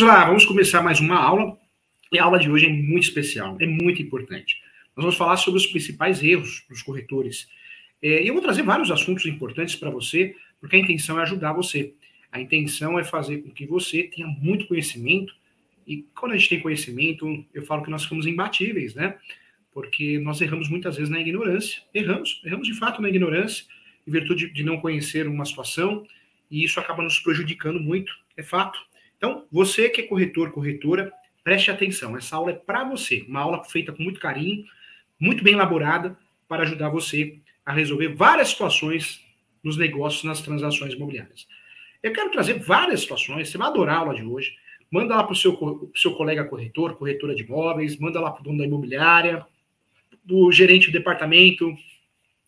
Vamos lá, vamos começar mais uma aula. E a aula de hoje é muito especial, é muito importante. Nós vamos falar sobre os principais erros dos corretores. É, eu vou trazer vários assuntos importantes para você, porque a intenção é ajudar você. A intenção é fazer com que você tenha muito conhecimento. E quando a gente tem conhecimento, eu falo que nós ficamos imbatíveis, né? Porque nós erramos muitas vezes na ignorância. Erramos, erramos de fato na ignorância, em virtude de não conhecer uma situação, e isso acaba nos prejudicando muito, é fato. Então, você que é corretor, corretora, preste atenção. Essa aula é para você. Uma aula feita com muito carinho, muito bem elaborada, para ajudar você a resolver várias situações nos negócios, nas transações imobiliárias. Eu quero trazer várias situações, você vai adorar a aula de hoje. Manda lá para o seu, seu colega corretor, corretora de imóveis, manda lá para o dono da imobiliária, do gerente do departamento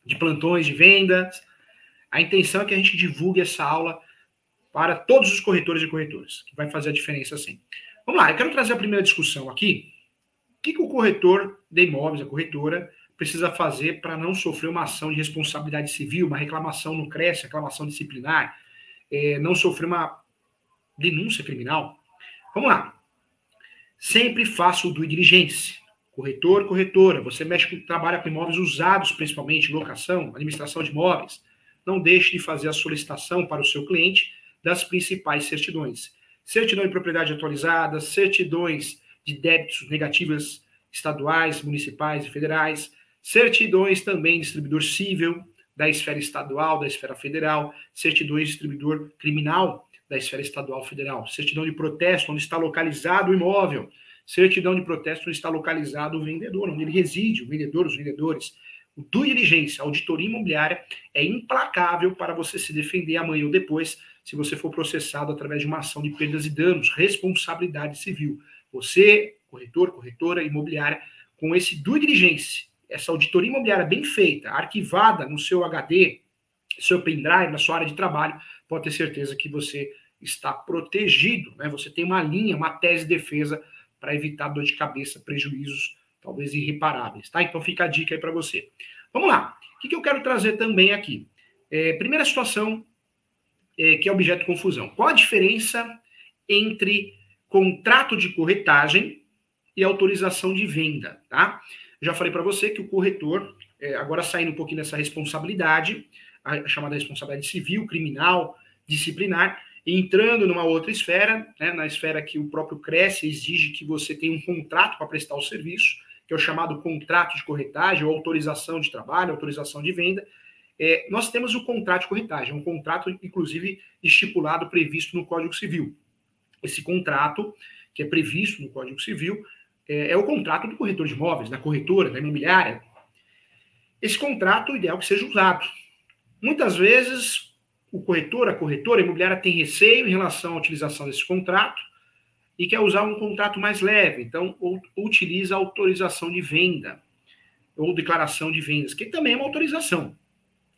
de plantões de vendas. A intenção é que a gente divulgue essa aula para todos os corretores e corretoras, que vai fazer a diferença sim. Vamos lá, eu quero trazer a primeira discussão aqui. O que, que o corretor de imóveis, a corretora, precisa fazer para não sofrer uma ação de responsabilidade civil, uma reclamação no CRES, reclamação disciplinar, é, não sofrer uma denúncia criminal? Vamos lá. Sempre faça o due diligence. Corretor, corretora, você mexe com, trabalha com imóveis usados, principalmente locação, administração de imóveis. Não deixe de fazer a solicitação para o seu cliente das principais certidões. Certidão de propriedade atualizada, certidões de débitos negativas estaduais, municipais e federais, certidões também distribuidor civil da esfera estadual, da esfera federal, certidões distribuidor criminal da esfera estadual federal, certidão de protesto onde está localizado o imóvel, certidão de protesto onde está localizado o vendedor, onde ele reside, o vendedor, os vendedores. O due diligência, auditoria imobiliária, é implacável para você se defender amanhã ou depois, se você for processado através de uma ação de perdas e danos, responsabilidade civil. Você, corretor, corretora imobiliária, com esse due diligência, essa auditoria imobiliária bem feita, arquivada no seu HD, seu pendrive, na sua área de trabalho, pode ter certeza que você está protegido, né? Você tem uma linha, uma tese de defesa para evitar dor de cabeça, prejuízos talvez irreparáveis, tá? Então fica a dica aí para você. Vamos lá. O que, que, eu quero trazer também aqui? É, primeira situação é, que é objeto de confusão. Qual a diferença entre contrato de corretagem e autorização de venda, tá? já falei para você que o corretor, é, agora saindo um pouquinho dessa responsabilidade, a chamada responsabilidade civil, criminal, disciplinar, entrando numa outra esfera, né, na esfera que o próprio Cresce exige que você tenha um contrato para prestar o serviço, que é o chamado contrato de corretagem ou autorização de trabalho, autorização de venda. É, nós temos o contrato de corretagem, um contrato, inclusive, estipulado, previsto no Código Civil. Esse contrato, que é previsto no Código Civil, é, é o contrato do corretor de imóveis, da corretora, da imobiliária. Esse contrato, o ideal é que seja usado. Muitas vezes, o corretor, a corretora, a imobiliária tem receio em relação à utilização desse contrato e quer usar um contrato mais leve. Então, ou, utiliza autorização de venda ou declaração de vendas, que também é uma autorização.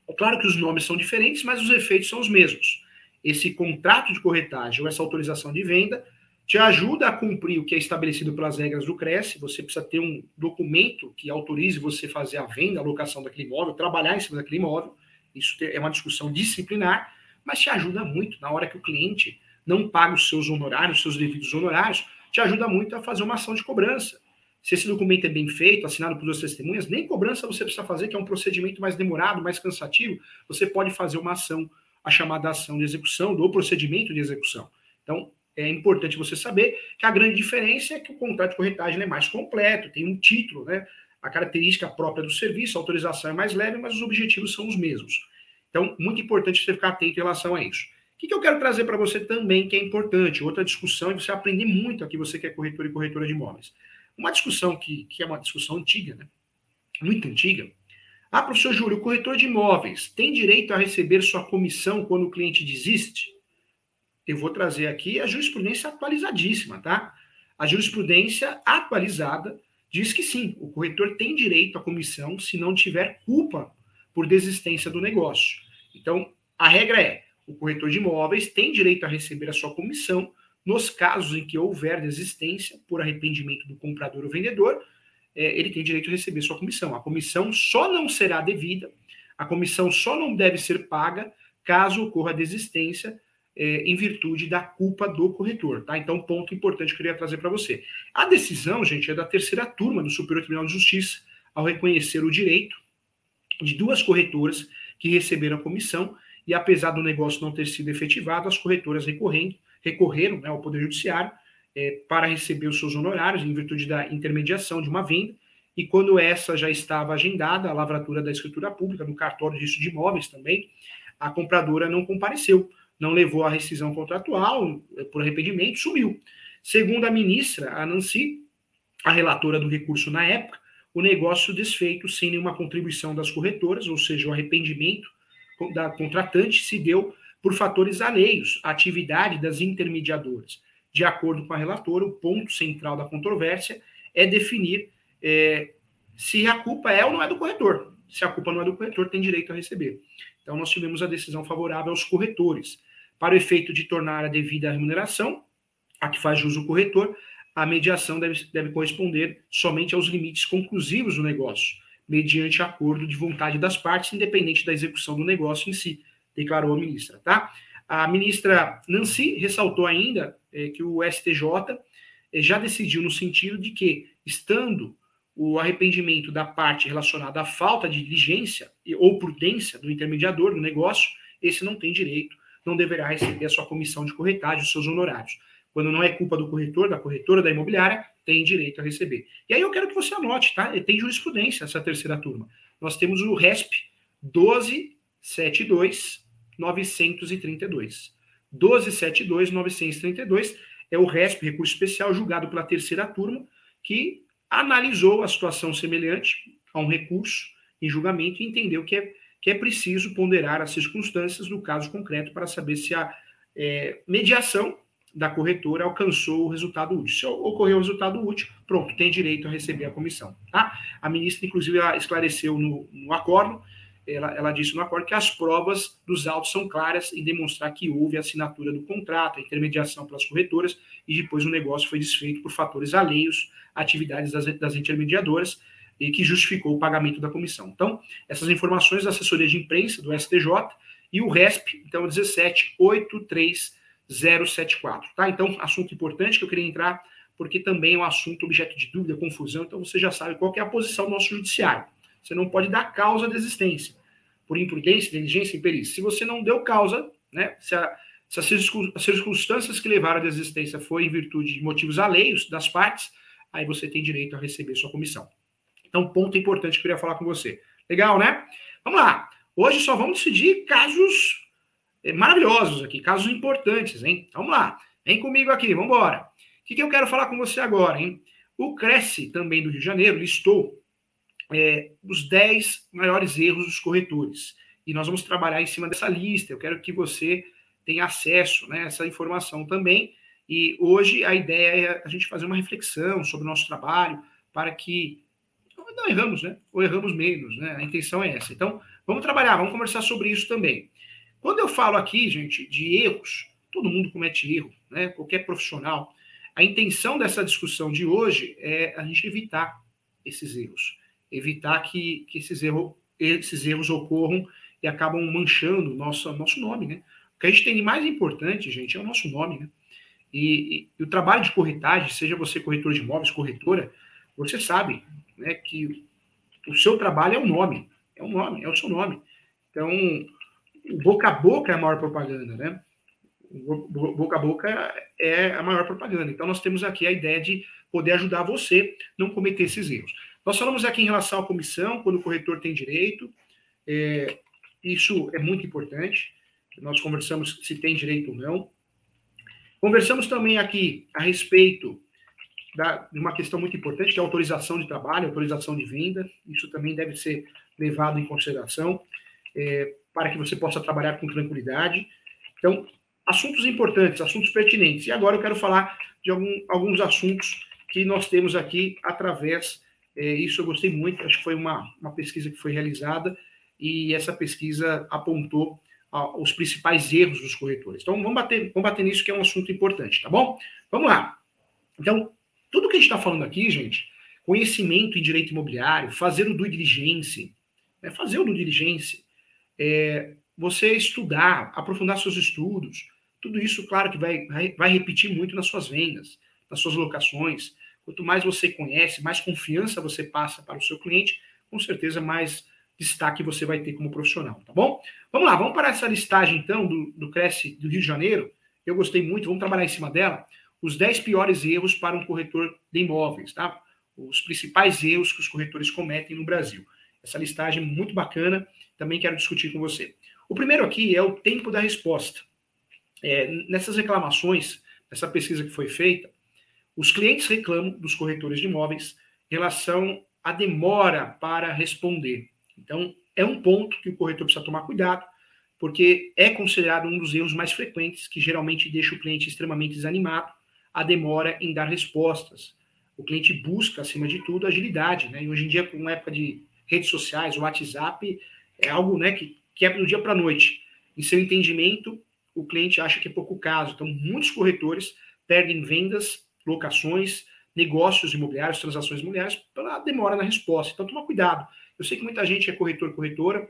É claro que os nomes são diferentes, mas os efeitos são os mesmos. Esse contrato de corretagem ou essa autorização de venda te ajuda a cumprir o que é estabelecido pelas regras do CRES. Você precisa ter um documento que autorize você fazer a venda, a locação daquele imóvel, trabalhar em cima daquele imóvel. Isso é uma discussão disciplinar, mas te ajuda muito na hora que o cliente não paga os seus honorários, os seus devidos honorários, te ajuda muito a fazer uma ação de cobrança. Se esse documento é bem feito, assinado por duas testemunhas, nem cobrança você precisa fazer, que é um procedimento mais demorado, mais cansativo, você pode fazer uma ação, a chamada ação de execução, do procedimento de execução. Então, é importante você saber que a grande diferença é que o contrato de corretagem é mais completo, tem um título, né? A característica própria do serviço, a autorização é mais leve, mas os objetivos são os mesmos. Então, muito importante você ficar atento em relação a isso. O que, eu quero trazer para você também, que é importante, outra discussão, e você aprender muito aqui, você que é corretor e corretora de imóveis. Uma discussão que, que é uma discussão antiga, né? Muito antiga. Ah, professor Júlio, o corretor de imóveis tem direito a receber sua comissão quando o cliente desiste? eu vou trazer aqui a jurisprudência atualizadíssima, tá? A jurisprudência atualizada diz que sim, o corretor tem direito à comissão se não tiver culpa por desistência do negócio. Então, a regra é: o corretor de imóveis tem direito a receber a sua comissão nos casos em que houver desistência por arrependimento do comprador ou vendedor, é, ele tem direito a receber sua comissão. A comissão só não será devida, a comissão só não deve ser paga caso ocorra desistência é, em virtude da culpa do corretor, tá? Então, ponto importante que eu queria trazer para você. A decisão, gente, é da terceira turma do Superior Tribunal de Justiça, ao reconhecer o direito de duas corretoras que receberam a comissão e, apesar do negócio não ter sido efetivado, as corretoras recorrendo, recorreram né, ao Poder Judiciário é, para receber os seus honorários em virtude da intermediação de uma venda. E quando essa já estava agendada, a lavratura da escritura pública, no cartório de de imóveis também, a compradora não compareceu, não levou a rescisão contratual por arrependimento, sumiu. Segundo a ministra, a Nancy, a relatora do recurso na época, o negócio desfeito sem nenhuma contribuição das corretoras, ou seja, o arrependimento da contratante se deu por fatores alheios à atividade das intermediadoras. De acordo com a relatora, o ponto central da controvérsia é definir é, se a culpa é ou não é do corretor. Se a culpa não é do corretor, tem direito a receber. Então, nós tivemos a decisão favorável aos corretores. Para o efeito de tornar a devida remuneração, a que faz jus o corretor, a mediação deve, deve corresponder somente aos limites conclusivos do negócio, mediante acordo de vontade das partes, independente da execução do negócio em si, declarou a ministra. Tá? A ministra Nancy ressaltou ainda é, que o STJ é, já decidiu no sentido de que, estando o arrependimento da parte relacionada à falta de diligência ou prudência do intermediador do negócio, esse não tem direito, não deverá receber a sua comissão de corretagem, os seus honorários. Quando não é culpa do corretor, da corretora, da imobiliária, tem direito a receber. E aí eu quero que você anote, tá? Tem jurisprudência essa terceira turma. Nós temos o RESP 1272 932. 1272 932 é o RESP, recurso especial, julgado pela terceira turma, que analisou a situação semelhante a um recurso em julgamento e entendeu que é, que é preciso ponderar as circunstâncias do caso concreto para saber se a é, mediação da corretora alcançou o resultado útil. Se ocorreu o resultado útil, pronto, tem direito a receber a comissão. Tá? A ministra, inclusive, esclareceu no, no acordo, ela, ela, disse no acordo que as provas dos autos são claras em demonstrar que houve a assinatura do contrato, a intermediação pelas corretoras, e depois o negócio foi desfeito por fatores alheios atividades das, das intermediadoras, e que justificou o pagamento da comissão. Então, essas informações da assessoria de imprensa do STJ e o RESP, então, 1783 074, tá? Então, assunto importante que eu queria entrar, porque também é um assunto objeto de dúvida, confusão, então você já sabe qual é a posição do nosso judiciário. Você não pode dar causa de existência, por imprudência, diligência, imperícia. Se você não deu causa, né, se, a, se as circunstâncias que levaram à desistência foi em virtude de motivos alheios das partes, aí você tem direito a receber sua comissão. Então, ponto importante que eu queria falar com você. Legal, né? Vamos lá. Hoje só vamos decidir casos é, maravilhosos aqui, casos importantes, hein? Vamos lá, vem comigo aqui, vamos embora. O que, que eu quero falar com você agora, hein? O Cresce, também do Rio de Janeiro, listou é, os 10 maiores erros dos corretores. E nós vamos trabalhar em cima dessa lista. Eu quero que você tenha acesso né, a essa informação também. E hoje a ideia é a gente fazer uma reflexão sobre o nosso trabalho para que não erramos, né? Ou erramos menos, né? A intenção é essa. Então, vamos trabalhar, vamos conversar sobre isso também. Quando eu falo aqui, gente, de erros, todo mundo comete erro, né? Qualquer profissional. A intenção dessa discussão de hoje é a gente evitar esses erros, evitar que, que esses, erros, esses erros ocorram e acabam manchando nosso, nosso nome, né? O que a gente tem de mais importante, gente, é o nosso nome, né? E, e, e o trabalho de corretagem, seja você corretor de imóveis, corretora, você sabe né, que o seu trabalho é um nome, é um nome, é o seu nome. Então, o boca a boca é a maior propaganda, né? O boca a boca é a maior propaganda. Então, nós temos aqui a ideia de poder ajudar você a não cometer esses erros. Nós falamos aqui em relação à comissão, quando o corretor tem direito. É, isso é muito importante. Nós conversamos se tem direito ou não. Conversamos também aqui a respeito da, de uma questão muito importante, que é a autorização de trabalho, autorização de venda. Isso também deve ser levado em consideração. É, para que você possa trabalhar com tranquilidade. Então, assuntos importantes, assuntos pertinentes. E agora eu quero falar de algum, alguns assuntos que nós temos aqui através. É, isso eu gostei muito, acho que foi uma, uma pesquisa que foi realizada e essa pesquisa apontou os principais erros dos corretores. Então, vamos bater, vamos bater nisso, que é um assunto importante, tá bom? Vamos lá. Então, tudo que a gente está falando aqui, gente, conhecimento em direito imobiliário, fazer o due diligence, né, fazer o due diligence, é, você estudar, aprofundar seus estudos, Tudo isso, claro, que vai, vai repetir muito nas suas vendas, nas suas locações. Quanto mais você conhece, mais confiança você passa para o seu cliente, com certeza mais destaque você vai ter como profissional, tá bom? Vamos lá, vamos para essa listagem então do, do Cresce do Rio de Janeiro. Eu gostei muito, vamos trabalhar em cima dela. Os 10 piores erros para um corretor de imóveis, tá? Os principais erros que os corretores cometem no Brasil. Essa listagem é muito bacana, também quero discutir com você. O primeiro aqui é o tempo da resposta. É, nessas reclamações, nessa pesquisa que foi feita, os clientes reclamam dos corretores de imóveis em relação à demora para responder. Então, é um ponto que o corretor precisa tomar cuidado, porque é considerado um dos erros mais frequentes que geralmente deixa o cliente extremamente desanimado, a demora em dar respostas. O cliente busca, acima de tudo, agilidade, né? E hoje em dia, com a época de redes sociais, o WhatsApp, é algo né, que, que é do dia para a noite. Em seu entendimento, o cliente acha que é pouco caso. Então, muitos corretores perdem vendas, locações, negócios imobiliários, transações imobiliárias, pela demora na resposta. Então, toma cuidado. Eu sei que muita gente é corretor, corretora,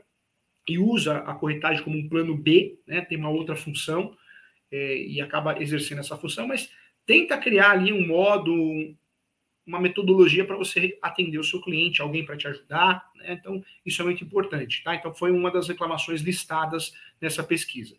e usa a corretagem como um plano B, né, tem uma outra função, é, e acaba exercendo essa função, mas tenta criar ali um modo, uma metodologia para você atender o seu cliente, alguém para te ajudar, né? Então, isso é muito importante, tá? Então, foi uma das reclamações listadas nessa pesquisa.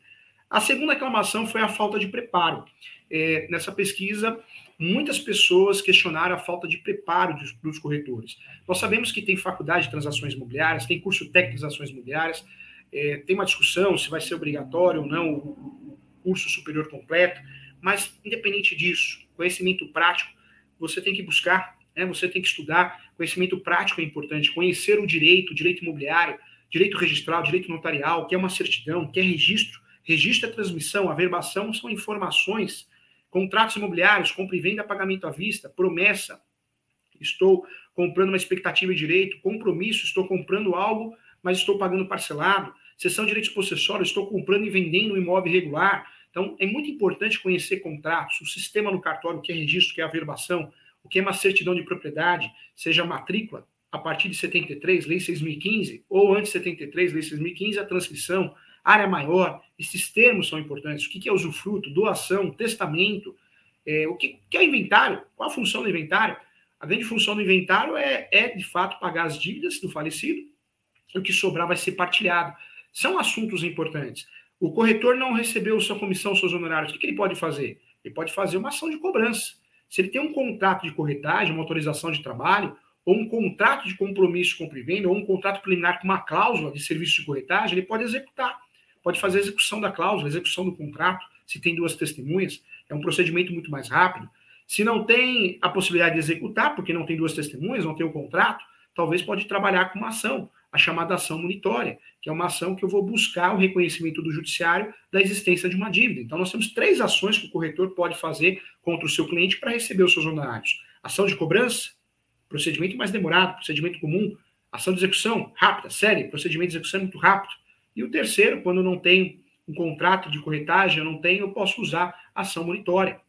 A segunda reclamação foi a falta de preparo. É, nessa pesquisa, muitas pessoas questionaram a falta de preparo dos, dos, corretores. Nós sabemos que tem faculdade de transações imobiliárias, tem curso técnico de transações imobiliárias, é, tem uma discussão se vai ser obrigatório ou não o, curso superior completo, mas independente disso, conhecimento prático, você tem que buscar, né, você tem que estudar, conhecimento prático é importante, conhecer o direito, direito imobiliário, direito registral, direito notarial, que é uma certidão, que é registro, registro é transmissão, averbação são informações Contratos imobiliários, compra e venda, pagamento à vista, promessa, estou comprando uma expectativa de direito, compromisso, estou comprando algo, mas estou pagando parcelado, Sessão de direitos possessórios, estou comprando e vendendo um imóvel irregular. Então, é muito importante conhecer contratos, o sistema no cartório, o que é registro, o que é averbação, o que é uma certidão de propriedade, seja matrícula, a partir de 73, Lei 6.015, ou antes de 73, Lei 6.015, a transcrição, área maior, esses termos são importantes. O que é usufruto, doação, testamento, é, o que, que é inventário, qual a função do inventário? A grande função do inventário é, é, de fato, pagar as dívidas do falecido, o que sobrar vai ser partilhado. São assuntos importantes. O corretor não recebeu sua comissão, seus honorários, o que, que ele pode fazer? Ele pode fazer uma ação de cobrança. Se ele tem um contrato de corretagem, uma autorização de trabalho, ou um contrato de compromisso com o venda, ou um contrato preliminar com uma cláusula de serviço de corretagem, ele pode executar pode fazer a execução da cláusula, a execução do contrato, se tem duas testemunhas, é um procedimento muito mais rápido. Se não tem a possibilidade de executar, porque não tem duas testemunhas, não tem o contrato, talvez pode trabalhar com uma ação, a chamada ação monitória, que é uma ação que eu vou buscar o reconhecimento do judiciário da existência de uma dívida. Então, nós temos três ações que o corretor pode fazer contra o seu cliente para receber os seus honorários: ação de cobrança, procedimento mais demorado, procedimento comum, ação de execução rápida, série, procedimento de execução muito rápido, e o terceiro, quando não tem um contrato de corretagem, eu não tenho, eu posso usar ação monitória,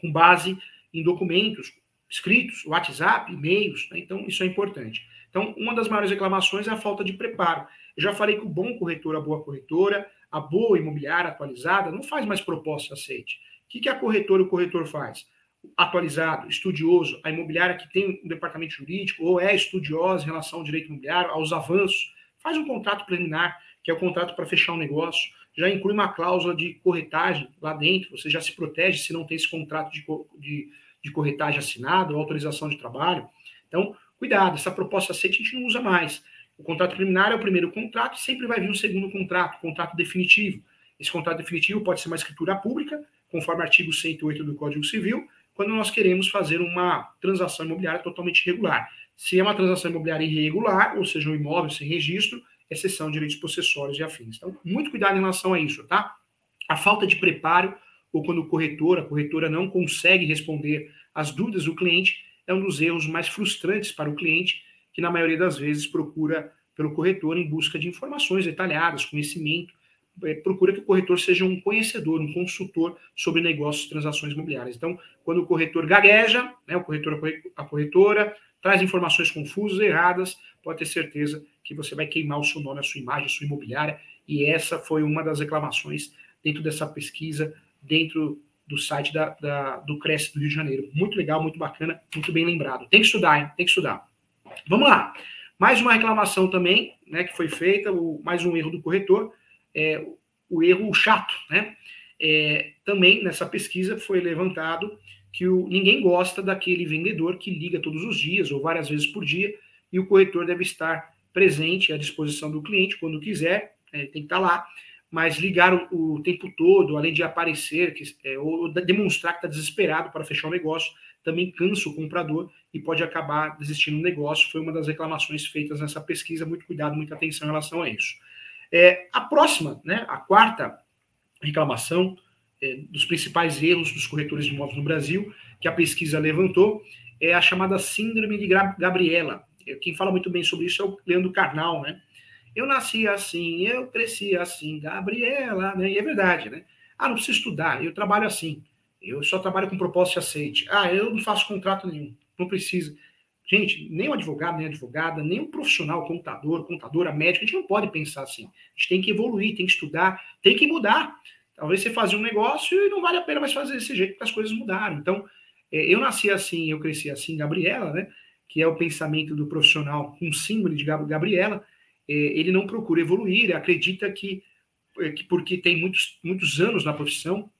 com base em documentos escritos, WhatsApp, e-mails. Né? Então, isso é importante. Então, uma das maiores reclamações é a falta de preparo. Eu já falei que o bom corretor, a boa corretora, a boa imobiliária atualizada, não faz mais proposta aceite. O que, que a corretora e o corretor faz? Atualizado, estudioso, a imobiliária que tem um departamento jurídico ou é estudiosa em relação ao direito imobiliário, aos avanços, faz um contrato preliminar, que é o contrato para fechar um negócio, já inclui uma cláusula de corretagem lá dentro, você já se protege se não tem esse contrato de, de, de corretagem assinado autorização de trabalho. Então, cuidado, essa proposta aceita a gente não usa mais. O contrato preliminar é o primeiro contrato sempre vai vir um segundo contrato, contrato definitivo. Esse contrato definitivo pode ser uma escritura pública, conforme artigo 108 do Código Civil, quando nós queremos fazer uma transação imobiliária totalmente irregular. Se é uma transação imobiliária irregular, ou seja, um imóvel sem registro, exceção de direitos possessórios e afins. Então, muito cuidado em relação a isso, tá? A falta de preparo, ou quando o corretor, a corretora não consegue responder às dúvidas do cliente, é um dos erros mais frustrantes para o cliente, que na maioria das vezes procura pelo corretor em busca de informações detalhadas, conhecimento, procura que o corretor seja um conhecedor, um consultor sobre negócios transações imobiliárias. Então, quando o corretor gagueja, né, o corretor, a corretora, traz informações confusas, erradas, pode ter certeza que você vai queimar o seu nome, a sua imagem, a sua imobiliária. E essa foi uma das reclamações dentro dessa pesquisa dentro do site da, da, do Cresce do Rio de Janeiro. Muito legal, muito bacana, muito bem lembrado. Tem que estudar, hein? Tem que estudar. Vamos lá. Mais uma reclamação também, né, que foi feita, o, mais um erro do corretor, é, o erro chato, né? É, também nessa pesquisa foi levantado que o, ninguém gosta daquele vendedor que liga todos os dias ou várias vezes por dia e o corretor deve estar presente à disposição do cliente quando quiser, é, tem que estar lá, mas ligar o, o tempo todo, além de aparecer que, é, ou demonstrar que está desesperado para fechar o negócio, também cansa o comprador e pode acabar desistindo do negócio. Foi uma das reclamações feitas nessa pesquisa. Muito cuidado, muita atenção em relação a isso. É, a próxima, né, a quarta reclamação é, dos principais erros dos corretores de imóveis no Brasil, que a pesquisa levantou, é a chamada Síndrome de Gabriela. É, quem fala muito bem sobre isso é o Leandro Carnal, né? Eu nasci assim, eu cresci assim, Gabriela, né? E é verdade, né? Ah, não precisa estudar, eu trabalho assim. Eu só trabalho com propósito de aceite. Ah, eu não faço contrato nenhum, não precisa. Gente, nem o advogado, nem advogada, nem o profissional, contador, contadora, médica, a gente não pode pensar assim. A gente tem que evoluir, tem que estudar, tem que mudar. Talvez você fazia um negócio e não vale a pena mais fazer desse jeito, porque as coisas mudaram. Então, é, eu nasci assim, eu cresci assim, Gabriela, né? Que é o pensamento do profissional com símbolo de Gabriela. É, ele não procura evoluir, acredita que, é, que porque tem muitos, muitos anos na profissão,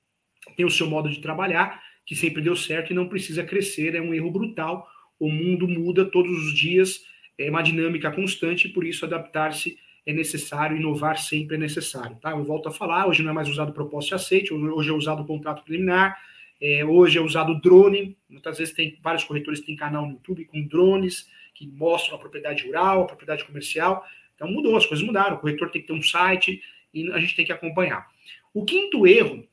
tem o seu modo de trabalhar, que sempre deu certo e não precisa crescer, é um erro brutal. O mundo muda todos os dias, é uma dinâmica constante, por isso adaptar-se é necessário, inovar sempre é necessário. Tá? Eu volto a falar, hoje não é mais usado proposta de aceite, hoje é usado contrato preliminar, é, hoje é usado drone, muitas vezes tem vários corretores têm canal no YouTube com drones que mostram a propriedade rural, a propriedade comercial. Então mudou, as coisas mudaram. O corretor tem que ter um site e a gente tem que acompanhar. O quinto erro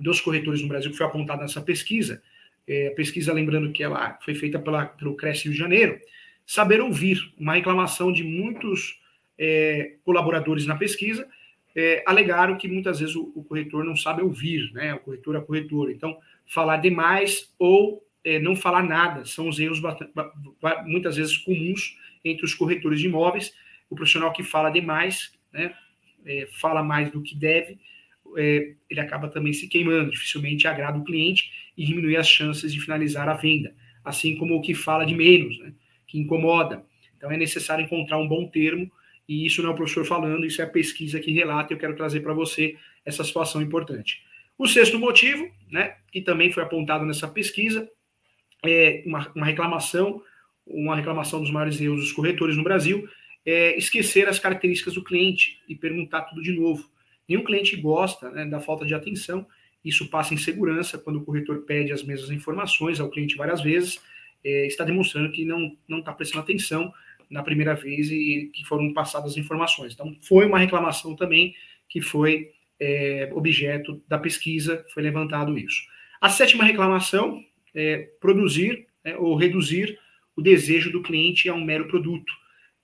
dos corretores no Brasil que foi apontado nessa pesquisa, é, a pesquisa, lembrando que ela foi feita pela, pelo Cresce Rio de Janeiro, saber ouvir, uma reclamação de muitos é, colaboradores na pesquisa, é, alegaram que muitas vezes o, o, corretor não sabe ouvir, né? O corretor é corretor. Então, falar demais ou é, não falar nada são os erros muitas vezes comuns entre os corretores de imóveis. O profissional que fala demais, né? É, fala mais do que deve, é, ele acaba também se queimando, dificilmente agrada o cliente e diminui as chances de finalizar a venda, assim como o que fala de menos, né, que incomoda. Então é necessário encontrar um bom termo, e isso não é o professor falando, isso é a pesquisa que relata, e eu quero trazer para você essa situação importante. O sexto motivo, né, que também foi apontado nessa pesquisa, é uma, uma reclamação, uma reclamação dos maiores erros dos corretores no Brasil, é esquecer as características do cliente e perguntar tudo de novo. Nenhum cliente gosta né, da falta de atenção, isso passa em segurança quando o corretor pede as mesmas informações ao cliente várias vezes, é, está demonstrando que não está prestando atenção na primeira vez e que foram passadas as informações. Então, foi uma reclamação também que foi é, objeto da pesquisa, foi levantado isso. A sétima reclamação é produzir é, ou reduzir o desejo do cliente a um mero produto.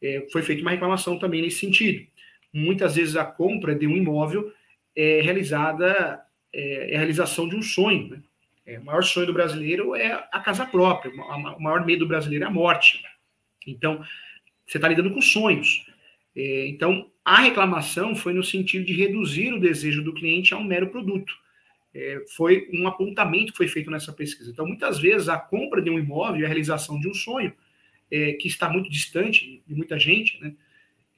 É, foi feita uma reclamação também nesse sentido muitas vezes a compra de um imóvel é realizada, é, é a realização de um sonho. Né? É, o maior sonho do brasileiro é a casa própria, o maior medo do brasileiro é a morte. Então, você está lidando com sonhos. É, então, a reclamação foi no sentido de reduzir o desejo do cliente a um mero produto. É, foi um apontamento que foi feito nessa pesquisa. Então, muitas vezes, a compra de um imóvel e a realização de um sonho, é, que está muito distante de muita gente, né,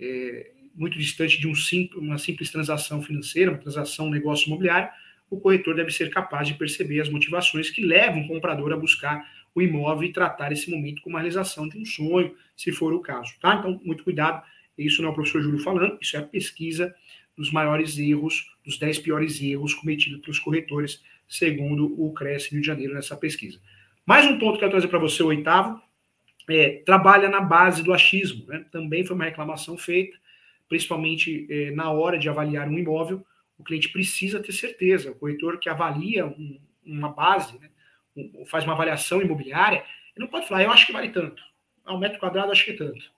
é, muito distante de um simples, uma simples transação financeira, uma transação negócio imobiliário, o corretor deve ser capaz de perceber as motivações que levam o comprador a buscar o imóvel e tratar esse momento como a realização de um sonho, se for o caso, tá? Então, muito cuidado, isso não é o professor Júlio falando, isso é a pesquisa dos maiores erros, dos 10 piores erros cometidos pelos corretores, segundo o Cresce Rio de Janeiro nessa pesquisa. Mais um ponto que eu trazer para você, o oitavo, é, trabalha na base do achismo, né? Também foi uma reclamação feita, principalmente eh, na hora de avaliar um imóvel, o cliente precisa ter certeza. O corretor que avalia um, uma base, né, faz uma avaliação imobiliária, ele não pode falar, eu acho que vale tanto. Ah, um metro quadrado, acho que é tanto.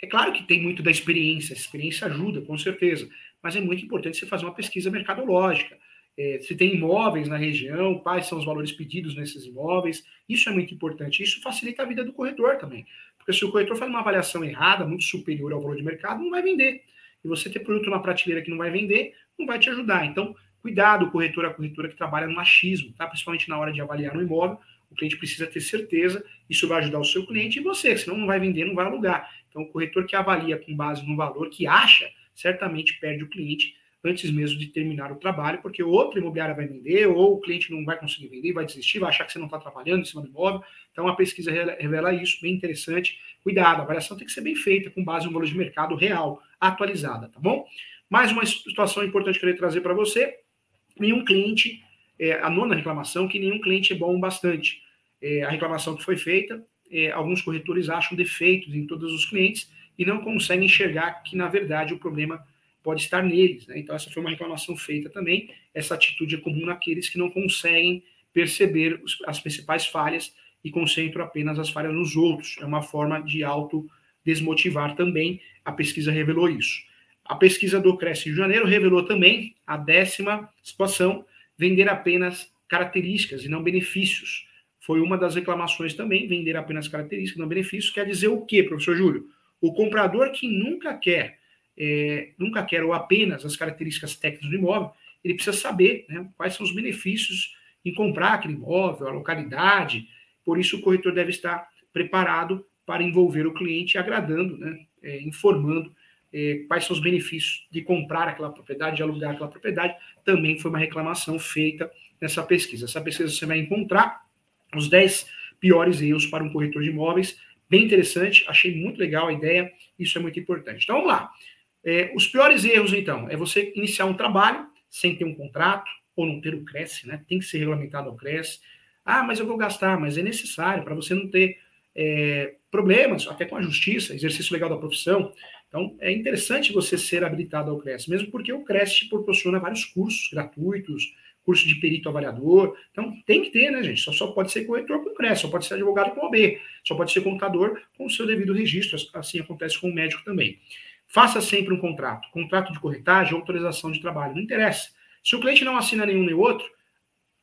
É claro que tem muito da experiência, a experiência ajuda, com certeza, mas é muito importante você fazer uma pesquisa mercadológica. É, se tem imóveis na região, quais são os valores pedidos nesses imóveis, isso é muito importante. Isso facilita a vida do corretor também. Porque se o corretor faz uma avaliação errada, muito superior ao valor de mercado, não vai vender. E você ter produto na prateleira que não vai vender, não vai te ajudar. Então, Cuidado, o corretor, a corretora que trabalha no machismo, tá? Principalmente na hora de avaliar um imóvel, o cliente precisa ter certeza, isso vai ajudar o seu cliente e você, senão não vai vender, não vai alugar. Então, o corretor que avalia com base no valor que acha, certamente perde o cliente antes mesmo de terminar o trabalho, porque outra imobiliária vai vender, ou o cliente não vai conseguir vender, vai desistir, vai achar que você não está trabalhando em cima do imóvel. Então, a pesquisa revela isso, bem interessante. Cuidado, a avaliação tem que ser bem feita, com base no valor de mercado real, atualizada, tá bom? Mais uma situação importante que eu queria trazer para você: nenhum cliente, é, a nona reclamação, que nenhum cliente é bom bastante. É, a reclamação que foi feita, é, alguns corretores acham defeitos em todos os clientes e não conseguem enxergar que, na verdade, o problema pode estar neles. Né? Então, essa foi uma reclamação feita também. Essa atitude é comum naqueles que não conseguem perceber os, as principais falhas e concentram apenas as falhas nos outros. É uma forma de auto-desmotivar também. A pesquisa revelou isso. A pesquisa do Cresce de Janeiro revelou também a décima situação, vender apenas características e não benefícios. Foi uma das reclamações também, vender apenas características não benefícios. Quer dizer o quê, professor Júlio? O comprador que nunca quer, é, nunca quer ou apenas as características técnicas do imóvel, ele precisa saber né, quais são os benefícios em comprar aquele imóvel, a localidade. Por isso, o corretor deve estar preparado para envolver o cliente, agradando, né, é, informando é, quais são os benefícios de comprar aquela propriedade, de alugar aquela propriedade. Também foi uma reclamação feita nessa pesquisa. Essa pesquisa você vai encontrar os 10 piores erros para um corretor de imóveis Bem interessante, achei muito legal a ideia, isso é muito importante. Então vamos lá. É, os piores erros, então, é você iniciar um trabalho sem ter um contrato ou não ter o Cresce, né? Tem que ser regulamentado ao Cresce. Ah, mas eu vou gastar, mas é necessário para você não ter é, problemas, até com a justiça, exercício legal da profissão. Então, é interessante você ser habilitado ao Cresce, mesmo porque o Cresce te proporciona vários cursos gratuitos, curso de perito avaliador. Então, tem que ter, né, gente? Só, só pode ser corretor com CRES, só pode ser advogado com OB, só pode ser contador com o seu devido registro. Assim acontece com o médico também. Faça sempre um contrato. Contrato de corretagem, autorização de trabalho. Não interessa. Se o cliente não assina nenhum nem outro,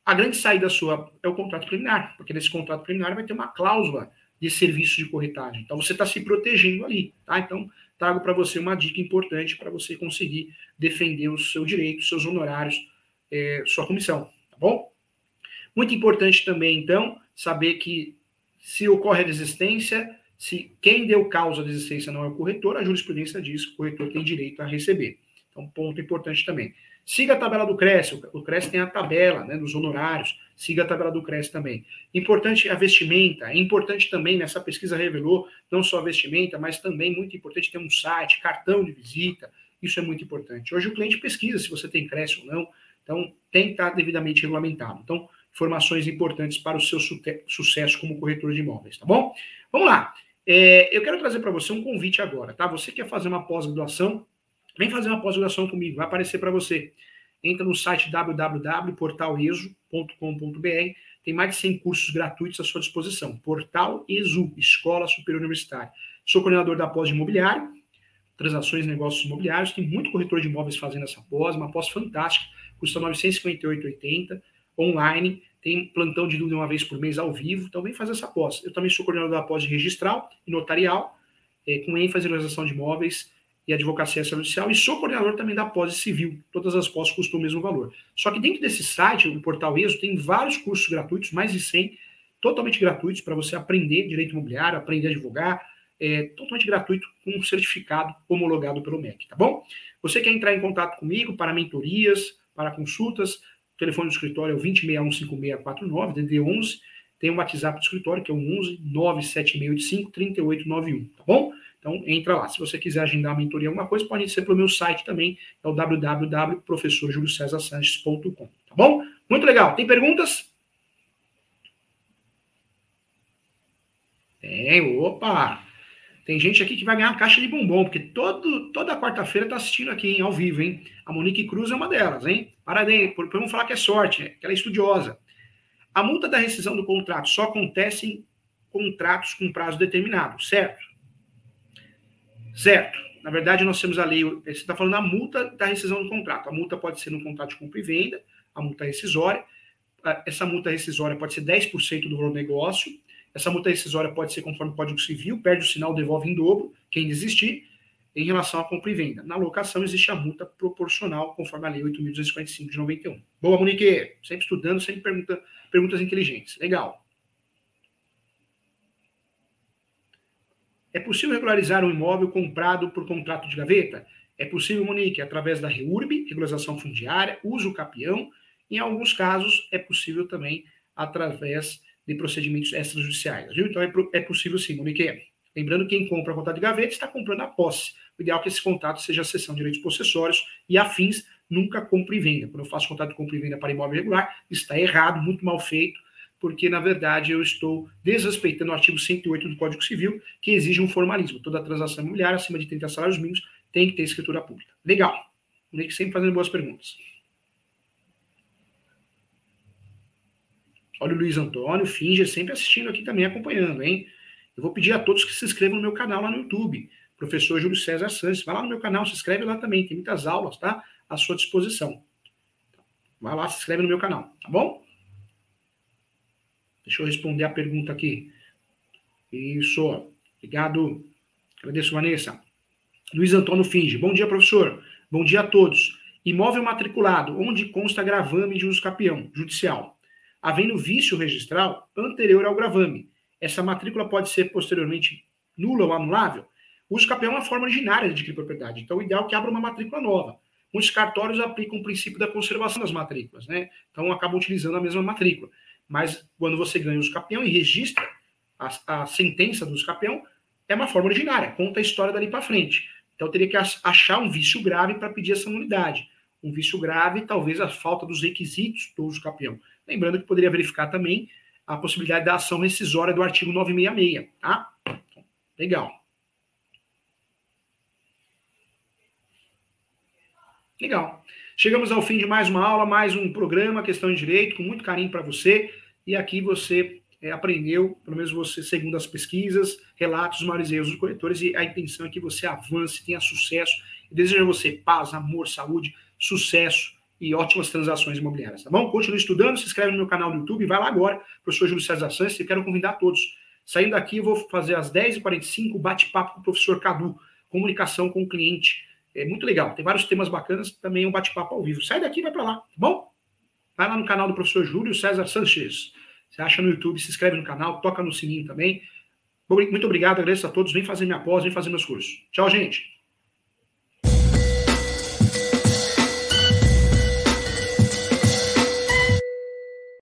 a grande saída sua é o contrato preliminar, porque nesse contrato preliminar vai ter uma cláusula de serviço de corretagem. Então, você está se protegendo ali, tá? Então, trago para você uma dica importante para você conseguir defender o seu direito, seus honorários, é, sua comissão, tá bom? Muito importante também, então, saber que se ocorre a desistência, se quem deu causa à desistência não é o corretor, a jurisprudência diz que o corretor tem direito a receber. Então, ponto importante também. Siga a tabela do CRES, o CRES tem a tabela né, dos honorários, siga a tabela do CRES também. Importante a vestimenta, é importante também, nessa pesquisa revelou, não só a vestimenta, mas também muito importante ter um site, cartão de visita, isso é muito importante. Hoje o cliente pesquisa se você tem CRES ou não, então, tem que estar devidamente regulamentado. Então, informações importantes para o seu su sucesso como corretor de imóveis, tá bom? Vamos lá. É, eu quero trazer para você um convite agora, tá? Você quer fazer uma pós-graduação? Vem fazer uma pós-graduação comigo, vai aparecer para você. Entra no site www.portaleso.com.br, tem mais de 100 cursos gratuitos à sua disposição. Portal ESU, Escola Superior Universitária. Sou coordenador da pós de imobiliário, transações e negócios imobiliários, tem muito corretor de imóveis fazendo essa pós, uma pós fantástica custa R$ 958,80 online. Tem plantão de dúvida uma vez por mês ao vivo. Então, vem fazer essa pós. Eu também sou coordenador da pós de registral e notarial, é, com ênfase em realização de imóveis e advocacia judicial, e sou coordenador também da pós civil. Todas as pós custam o mesmo valor. Só que dentro desse site, o portal ESO, tem vários cursos gratuitos, mais de 100, totalmente gratuitos, para você aprender direito imobiliário, aprender a advogar, é, totalmente gratuito, com um certificado homologado pelo MEC, tá bom? Você quer entrar em contato comigo para mentorias, para consultas. O telefone do escritório é o 20615649, DD 11. Tem o WhatsApp do escritório, que é o 11 97685 3891, tá bom? Então, entra lá. Se você quiser agendar a mentoria alguma coisa, pode ser pelo meu site também, é o www.professorjuliocesarsanches.com, tá bom? Muito legal. Tem perguntas? Tem, opa! Tem gente aqui que vai ganhar uma caixa de bombom, porque todo, toda quarta-feira tá assistindo aqui, hein, ao vivo, hein? A Monique Cruz é uma delas, hein? Parabéns, por, por não falar que é sorte, é que ela é estudiosa. A multa da rescisão do contrato só acontece em contratos com prazo determinado, certo? Certo. Na verdade, nós temos a lei, você está falando a multa da rescisão do contrato. A multa pode ser no contrato de compra e venda, a multa rescisória. Essa multa rescisória pode ser 10% do valor do negócio, essa multa rescisória pode ser conforme o Código Civil, perde o sinal, devolve em dobro, quem desistir. Em relação à compra e venda. Na locação existe a multa proporcional, conforme a Lei 8.245 de 91. Boa, Monique. Sempre estudando, sempre pergunta, perguntas inteligentes. Legal. É possível regularizar um imóvel comprado por contrato de gaveta? É possível, Monique, através da REURB, regularização fundiária, uso capião. Em alguns casos, é possível também através de procedimentos extrajudiciais. Viu? Então, é, é possível sim, Monique. Lembrando que quem compra contrato de gaveta está comprando a posse. O ideal é que esse contrato seja a cessão de direitos possessórios e afins, nunca compra e venda. Quando eu faço contrato de compra e venda para imóvel regular, está errado, muito mal feito, porque, na verdade, eu estou desrespeitando o artigo 108 do Código Civil, que exige um formalismo. Toda transação imobiliária acima de 30 salários mínimos tem que ter escritura pública. Legal. O sempre fazendo boas perguntas. Olha o Luiz Antônio, Finger, sempre assistindo aqui também, acompanhando, hein? Eu vou pedir a todos que se inscrevam no meu canal lá no YouTube, professor Júlio César Santos. Vai lá no meu canal, se inscreve lá também, tem muitas aulas, tá? À sua disposição. Vai lá, se inscreve no meu canal, tá bom? Deixa eu responder a pergunta aqui. Isso, obrigado. Agradeço, Vanessa. Luiz Antônio Finge. Bom dia, professor. Bom dia a todos. Imóvel matriculado, onde consta gravame de uso capião, judicial. Havendo vício registral anterior ao gravame, essa matrícula pode ser posteriormente nula ou anulável? O uso é uma forma originária de adquirir propriedade, então o ideal é que abra uma matrícula nova. Muitos cartórios aplicam o princípio da conservação das matrículas, né? Então acabam utilizando a mesma matrícula. Mas quando você ganha o uso e registra a, a sentença do uso é uma forma originária, conta a história dali para frente. Então teria que achar um vício grave para pedir essa nulidade. Um vício grave, talvez a falta dos requisitos do uso. Lembrando que poderia verificar também a possibilidade da ação rescisória do artigo 966, tá? Legal. Legal. Chegamos ao fim de mais uma aula, mais um programa, Questão de Direito, com muito carinho para você. E aqui você é, aprendeu, pelo menos você, segundo as pesquisas, relatos, os maiores erros dos corretores, e a intenção é que você avance, tenha sucesso. Desejo a você paz, amor, saúde, sucesso e ótimas transações imobiliárias, tá bom? Continue estudando, se inscreve no meu canal do YouTube, vai lá agora, professor Júlio César Santos, e quero convidar todos. Saindo daqui, eu vou fazer às 10h45 bate-papo com o professor Cadu, comunicação com o cliente. É muito legal, tem vários temas bacanas, também é um bate-papo ao vivo. Sai daqui e vai para lá, tá bom? Vai lá no canal do professor Júlio César Sanches. Você acha no YouTube, se inscreve no canal, toca no sininho também. Muito obrigado, agradeço a todos. Vem fazer minha pós, vem fazer meus cursos. Tchau, gente.